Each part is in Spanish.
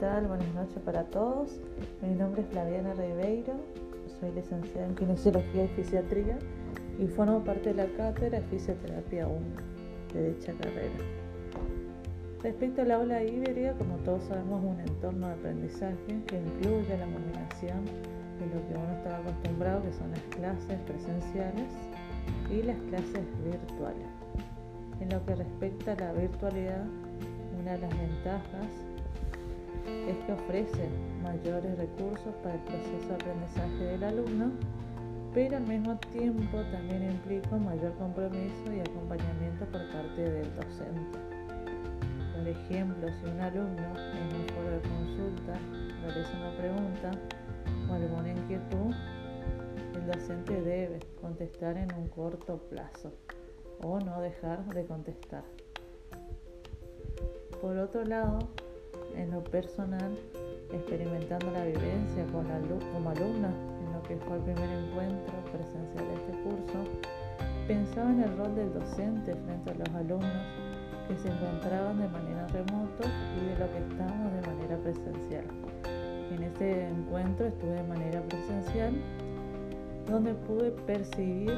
tal? Buenas noches para todos. Mi nombre es Flaviana Ribeiro, soy licenciada en Kinesiología y Fisiatría y formo parte de la cátedra de Fisioterapia 1 de dicha carrera. Respecto al aula híbrida, como todos sabemos, es un entorno de aprendizaje que incluye la combinación de lo que uno estaba acostumbrado, que son las clases presenciales y las clases virtuales. En lo que respecta a la virtualidad, una de las ventajas es que ofrece mayores recursos para el proceso de aprendizaje del alumno, pero al mismo tiempo también implica mayor compromiso y acompañamiento por parte del docente. Por ejemplo, si un alumno en un foro de consulta realiza una pregunta o alguna inquietud, el docente debe contestar en un corto plazo o no dejar de contestar. Por otro lado, en lo personal, experimentando la vivencia con como alumna en lo que fue el primer encuentro presencial de este curso, pensaba en el rol del docente frente a los alumnos que se encontraban de manera remota y de lo que estábamos de manera presencial. En este encuentro estuve de manera presencial, donde pude percibir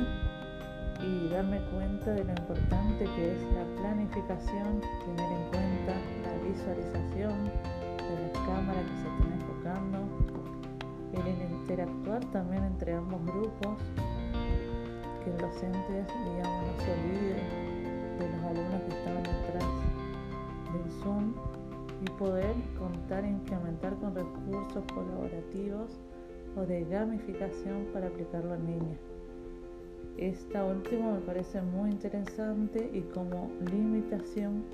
y darme cuenta de lo importante que es la planificación, tener en cuenta la visualización de las cámaras que se están enfocando, el interactuar también entre ambos grupos, que el docente digamos, no se olvide de los alumnos que estaban detrás del Zoom y poder contar e implementar con recursos colaborativos o de gamificación para aplicarlo en línea. Esta última me parece muy interesante y como limitación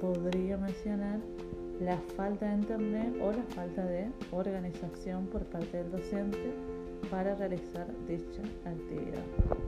podría mencionar la falta de internet o la falta de organización por parte del docente para realizar dicha actividad.